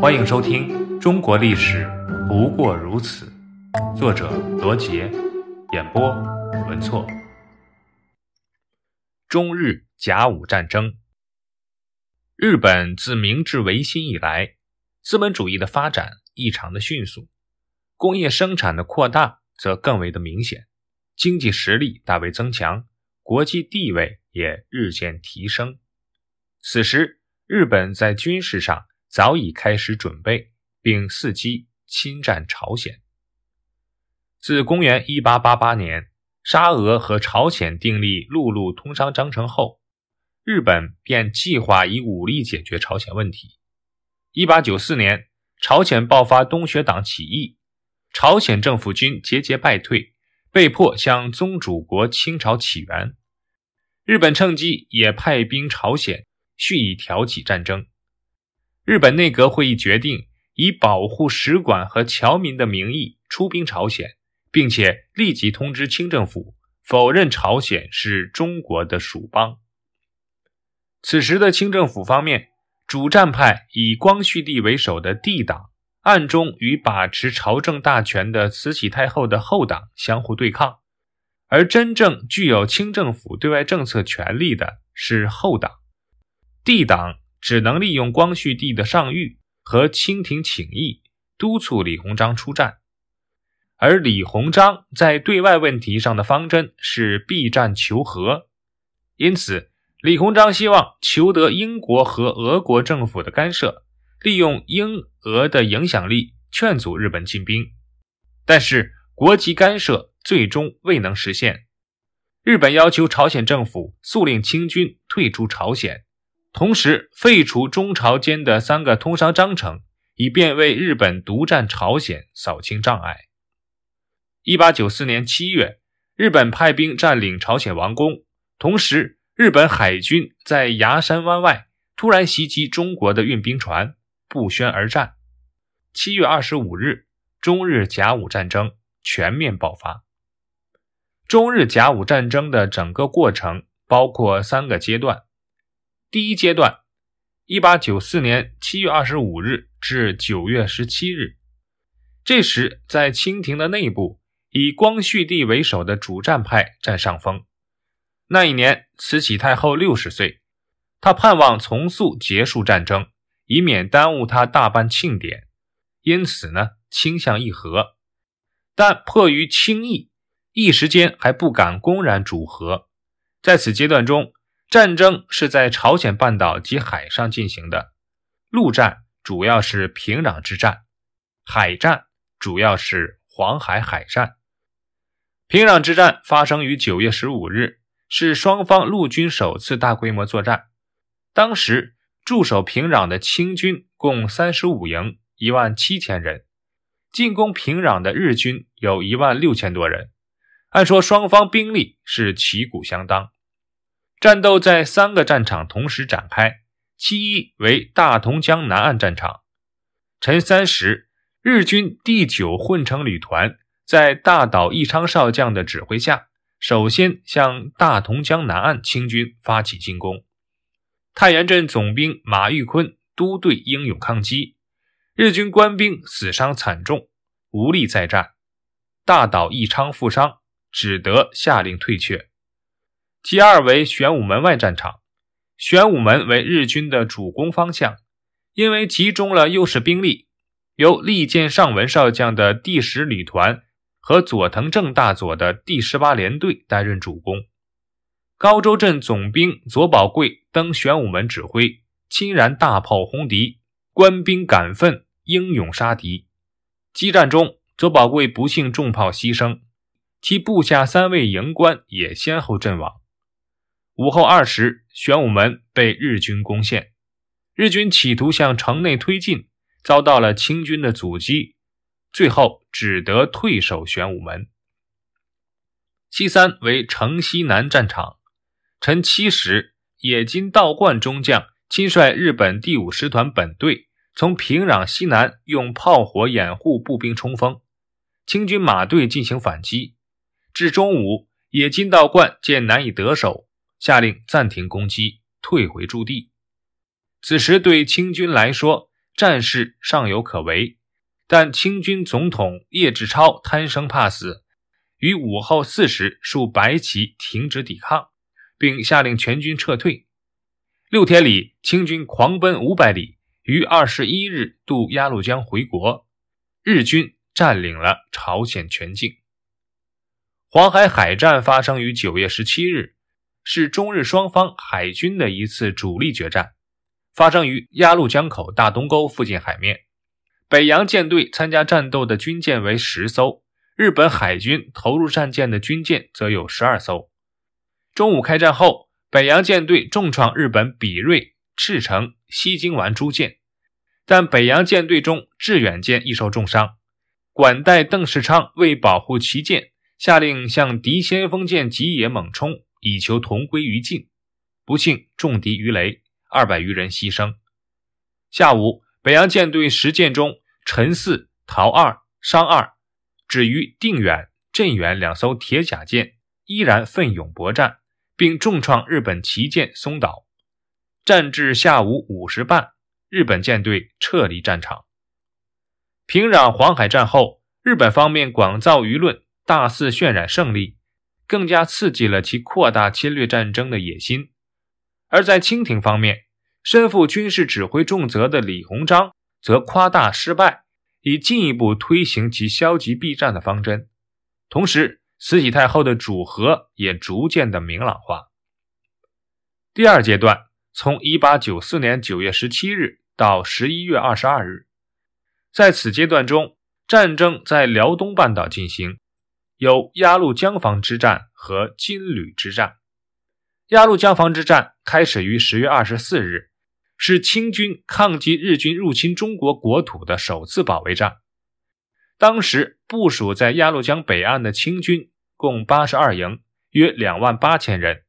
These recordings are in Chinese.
欢迎收听《中国历史不过如此》，作者罗杰，演播文措。中日甲午战争。日本自明治维新以来，资本主义的发展异常的迅速，工业生产的扩大则更为的明显，经济实力大为增强，国际地位也日渐提升。此时，日本在军事上早已开始准备，并伺机侵占朝鲜。自公元一八八八年沙俄和朝鲜订立陆路通商章程后，日本便计划以武力解决朝鲜问题。一八九四年，朝鲜爆发东学党起义，朝鲜政府军节节败退，被迫向宗主国清朝起源。日本趁机也派兵朝鲜。蓄意挑起战争，日本内阁会议决定以保护使馆和侨民的名义出兵朝鲜，并且立即通知清政府否认朝鲜是中国的属邦。此时的清政府方面，主战派以光绪帝为首的帝党暗中与把持朝政大权的慈禧太后的后党相互对抗，而真正具有清政府对外政策权力的是后党。帝党只能利用光绪帝的上谕和清廷请意，督促李鸿章出战，而李鸿章在对外问题上的方针是避战求和，因此李鸿章希望求得英国和俄国政府的干涉，利用英俄的影响力劝阻日本进兵，但是国际干涉最终未能实现，日本要求朝鲜政府速令清军退出朝鲜。同时废除中朝间的三个通商章程，以便为日本独占朝鲜扫清障碍。一八九四年七月，日本派兵占领朝鲜王宫，同时日本海军在牙山湾外突然袭击中国的运兵船，不宣而战。七月二十五日，中日甲午战争全面爆发。中日甲午战争的整个过程包括三个阶段。第一阶段，一八九四年七月二十五日至九月十七日，这时在清廷的内部，以光绪帝为首的主战派占上风。那一年，慈禧太后六十岁，她盼望从速结束战争，以免耽误她大办庆典，因此呢，倾向议和。但迫于清议，一时间还不敢公然主和。在此阶段中。战争是在朝鲜半岛及海上进行的，陆战主要是平壤之战，海战主要是黄海海战。平壤之战发生于九月十五日，是双方陆军首次大规模作战。当时驻守平壤的清军共三十五营，一万七千人；进攻平壤的日军有一万六千多人。按说双方兵力是旗鼓相当。战斗在三个战场同时展开，其一为大同江南岸战场。晨三时，日军第九混成旅团在大岛义昌少将的指挥下，首先向大同江南岸清军发起进攻。太原镇总兵马玉坤督队英勇抗击，日军官兵死伤惨重，无力再战。大岛义昌负伤，只得下令退却。其二为玄武门外战场，玄武门为日军的主攻方向，因为集中了优势兵力，由利剑上文少将的第十旅团和佐藤正大佐的第十八联队担任主攻。高州镇总兵左宝贵登玄武门指挥，亲燃大炮轰敌，官兵敢奋，英勇杀敌。激战中，左宝贵不幸中炮牺牲，其部下三位营官也先后阵亡。午后二时，玄武门被日军攻陷。日军企图向城内推进，遭到了清军的阻击，最后只得退守玄武门。其三为城西南战场。晨七时，野金道观中将亲率日本第五师团本队，从平壤西南用炮火掩护步兵冲锋，清军马队进行反击。至中午，野金道观见难以得手。下令暂停攻击，退回驻地。此时对清军来说，战事尚有可为，但清军总统叶志超贪生怕死，于午后四时竖白旗停止抵抗，并下令全军撤退。六天里，清军狂奔五百里，于二十一日渡鸭绿江回国。日军占领了朝鲜全境。黄海海战发生于九月十七日，是中日双方海军的一次主力决战，发生于鸭绿江口大东沟附近海面。北洋舰队参加战斗的军舰为十艘，日本海军投入战舰的军舰则有十二艘。中午开战后。北洋舰队重创日本比瑞、赤城、西京丸诸舰，但北洋舰队中致远舰亦受重伤。管带邓世昌为保护旗舰，下令向敌先锋舰吉野猛冲，以求同归于尽。不幸中敌鱼雷，二百余人牺牲。下午，北洋舰队十舰中，陈四、陶二、商二，只于定远、镇远两艘铁甲舰依然奋勇搏战。并重创日本旗舰松岛，战至下午五时半，日本舰队撤离战场。平壤黄海战后，日本方面广造舆论，大肆渲染胜利，更加刺激了其扩大侵略战争的野心。而在清廷方面，身负军事指挥重责的李鸿章则夸大失败，以进一步推行其消极避战的方针，同时。慈禧太后的主和也逐渐的明朗化。第二阶段从一八九四年九月十七日到十一月二十二日，在此阶段中，战争在辽东半岛进行，有鸭绿江防之战和金旅之战。鸭绿江防之战开始于十月二十四日，是清军抗击日军入侵中国国土的首次保卫战。当时部署在鸭绿江北岸的清军共八十二营，约两万八千人。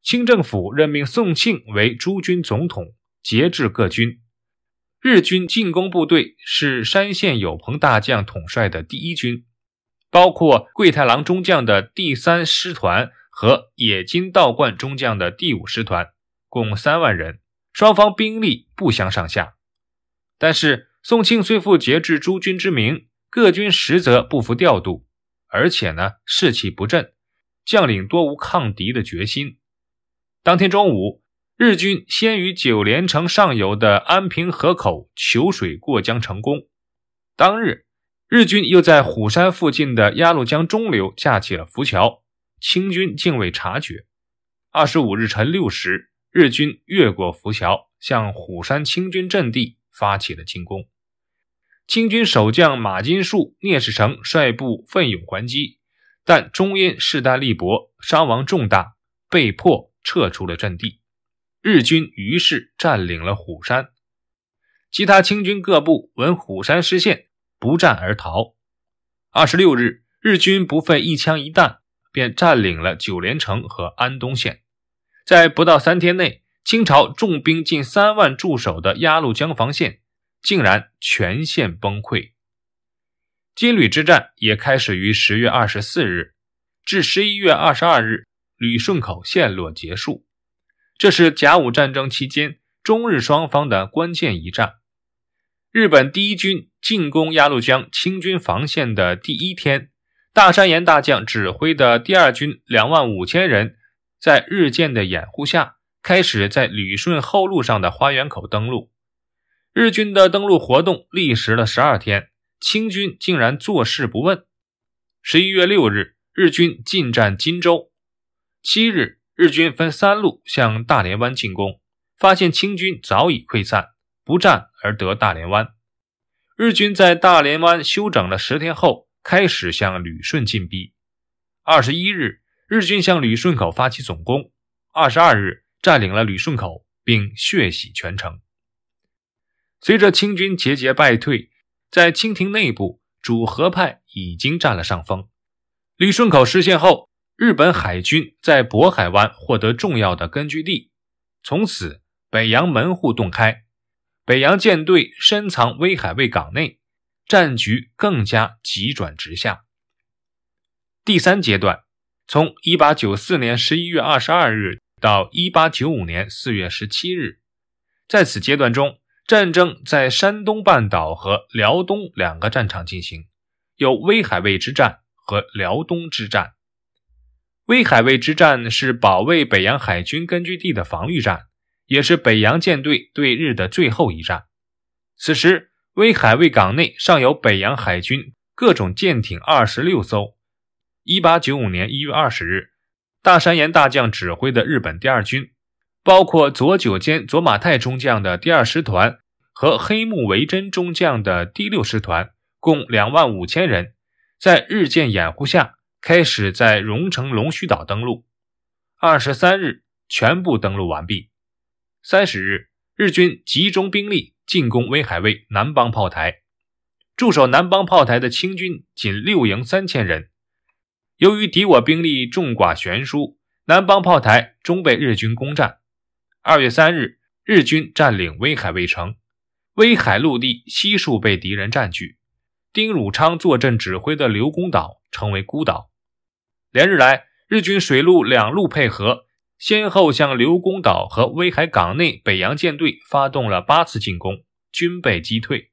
清政府任命宋庆为诸军总统，节制各军。日军进攻部队是山县有朋大将统帅的第一军，包括桂太郎中将的第三师团和野金道观中将的第五师团，共三万人。双方兵力不相上下。但是宋庆虽负节制诸军之名。各军实则不服调度，而且呢士气不振，将领多无抗敌的决心。当天中午，日军先于九连城上游的安平河口求水过江成功。当日，日军又在虎山附近的鸭绿江中流架起了浮桥，清军竟未察觉。二十五日晨六时，日军越过浮桥，向虎山清军阵地发起了进攻。清军守将马金树、聂士成率部奋勇还击，但终因势单力薄，伤亡重大，被迫撤出了阵地。日军于是占领了虎山。其他清军各部闻虎山失陷，不战而逃。二十六日，日军不费一枪一弹，便占领了九连城和安东县。在不到三天内，清朝重兵近三万驻守的鸭绿江防线。竟然全线崩溃。金旅之战也开始于十月二十四日，至十一月二十二日，旅顺口陷落结束。这是甲午战争期间中日双方的关键一战。日本第一军进攻鸭绿江清军防线的第一天，大山岩大将指挥的第二军两万五千人，在日舰的掩护下，开始在旅顺后路上的花园口登陆。日军的登陆活动历时了十二天，清军竟然坐视不问。十一月六日，日军进占金州。七日，日军分三路向大连湾进攻，发现清军早已溃散，不战而得大连湾。日军在大连湾休整了十天后，开始向旅顺进逼。二十一日，日军向旅顺口发起总攻，二十二日占领了旅顺口，并血洗全城。随着清军节节败退，在清廷内部，主和派已经占了上风。旅顺口失陷后，日本海军在渤海湾获得重要的根据地，从此北洋门户洞开，北洋舰队深藏威海卫港内，战局更加急转直下。第三阶段，从1894年11月22日到1895年4月17日，在此阶段中。战争在山东半岛和辽东两个战场进行，有威海卫之战和辽东之战。威海卫之战是保卫北洋海军根据地的防御战，也是北洋舰队对日的最后一战。此时，威海卫港内尚有北洋海军各种舰艇二十六艘。一八九五年一月二十日，大山岩大将指挥的日本第二军，包括佐久间佐马太中将的第二师团和黑木维真中将的第六师团，共两万五千人，在日舰掩护下，开始在荣城龙须岛登陆。二十三日，全部登陆完毕。三十日，日军集中兵力进攻威海卫南邦炮台，驻守南邦炮台的清军仅六营三千人。由于敌我兵力众寡悬殊，南邦炮台终被日军攻占。二月三日，日军占领威海卫城，威海陆地悉数被敌人占据。丁汝昌坐镇指挥的刘公岛成为孤岛。连日来，日军水陆两路配合，先后向刘公岛和威海港内北洋舰队发动了八次进攻，均被击退。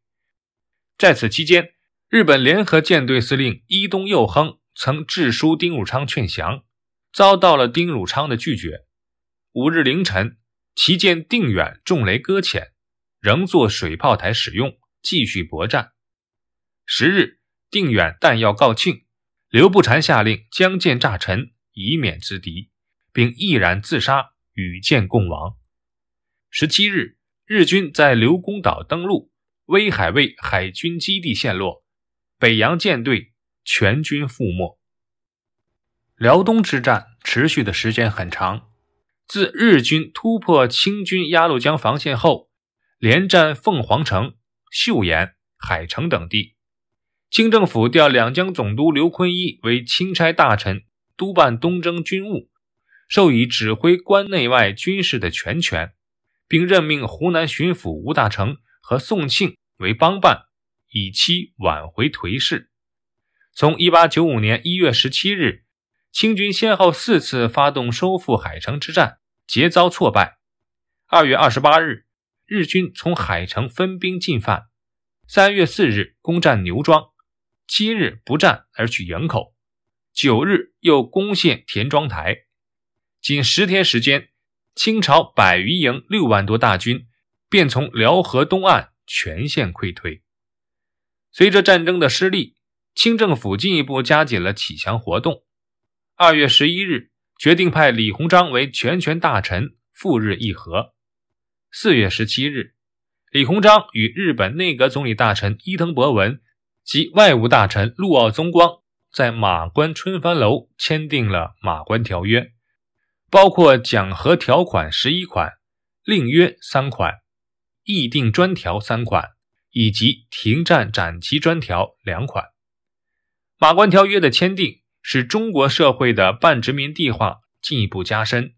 在此期间，日本联合舰队司令伊东佑亨。曾致书丁汝昌劝降，遭到了丁汝昌的拒绝。五日凌晨，旗舰定远重雷搁浅，仍作水炮台使用，继续搏战。十日，定远弹药告罄，刘步蟾下令将舰炸沉，以免资敌，并毅然自杀，与舰共亡。十七日，日军在刘公岛登陆，威海卫海军基地陷落，北洋舰队。全军覆没。辽东之战持续的时间很长，自日军突破清军鸭绿江防线后，连战凤凰城、岫岩、海城等地。清政府调两江总督刘坤一为钦差大臣，督办东征军务，授以指挥关内外军事的全权，并任命湖南巡抚吴大成和宋庆为帮办，以期挽回颓势。从一八九五年一月十七日，清军先后四次发动收复海城之战，皆遭挫败。二月二十八日，日军从海城分兵进犯；三月四日攻占牛庄，七日不战而取营口，九日又攻陷田庄台。仅十天时间，清朝百余营六万多大军便从辽河东岸全线溃退。随着战争的失利。清政府进一步加紧了启降活动。二月十一日，决定派李鸿章为全权大臣赴日议和。四月十七日，李鸿章与日本内阁总理大臣伊藤博文及外务大臣陆奥宗光在马关春帆楼签订了《马关条约》，包括讲和条款十一款、令约三款、议定专条三款以及停战展期专条两款。马关条约的签订，使中国社会的半殖民地化进一步加深，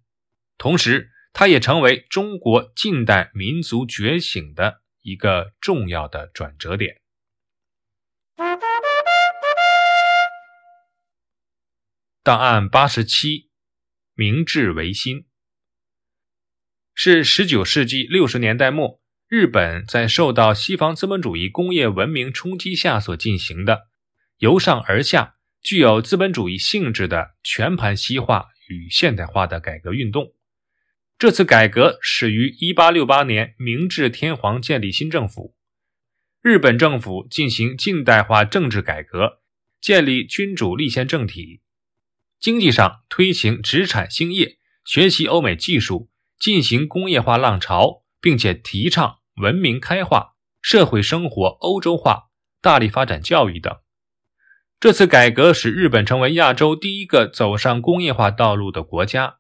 同时，它也成为中国近代民族觉醒的一个重要的转折点。档案八十七，明治维新是十九世纪六十年代末，日本在受到西方资本主义工业文明冲击下所进行的。由上而下，具有资本主义性质的全盘西化与现代化的改革运动。这次改革始于1868年，明治天皇建立新政府，日本政府进行近代化政治改革，建立君主立宪政体；经济上推行殖产兴业，学习欧美技术，进行工业化浪潮，并且提倡文明开化、社会生活欧洲化，大力发展教育等。这次改革使日本成为亚洲第一个走上工业化道路的国家，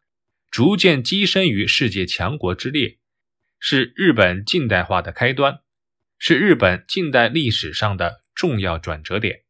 逐渐跻身于世界强国之列，是日本近代化的开端，是日本近代历史上的重要转折点。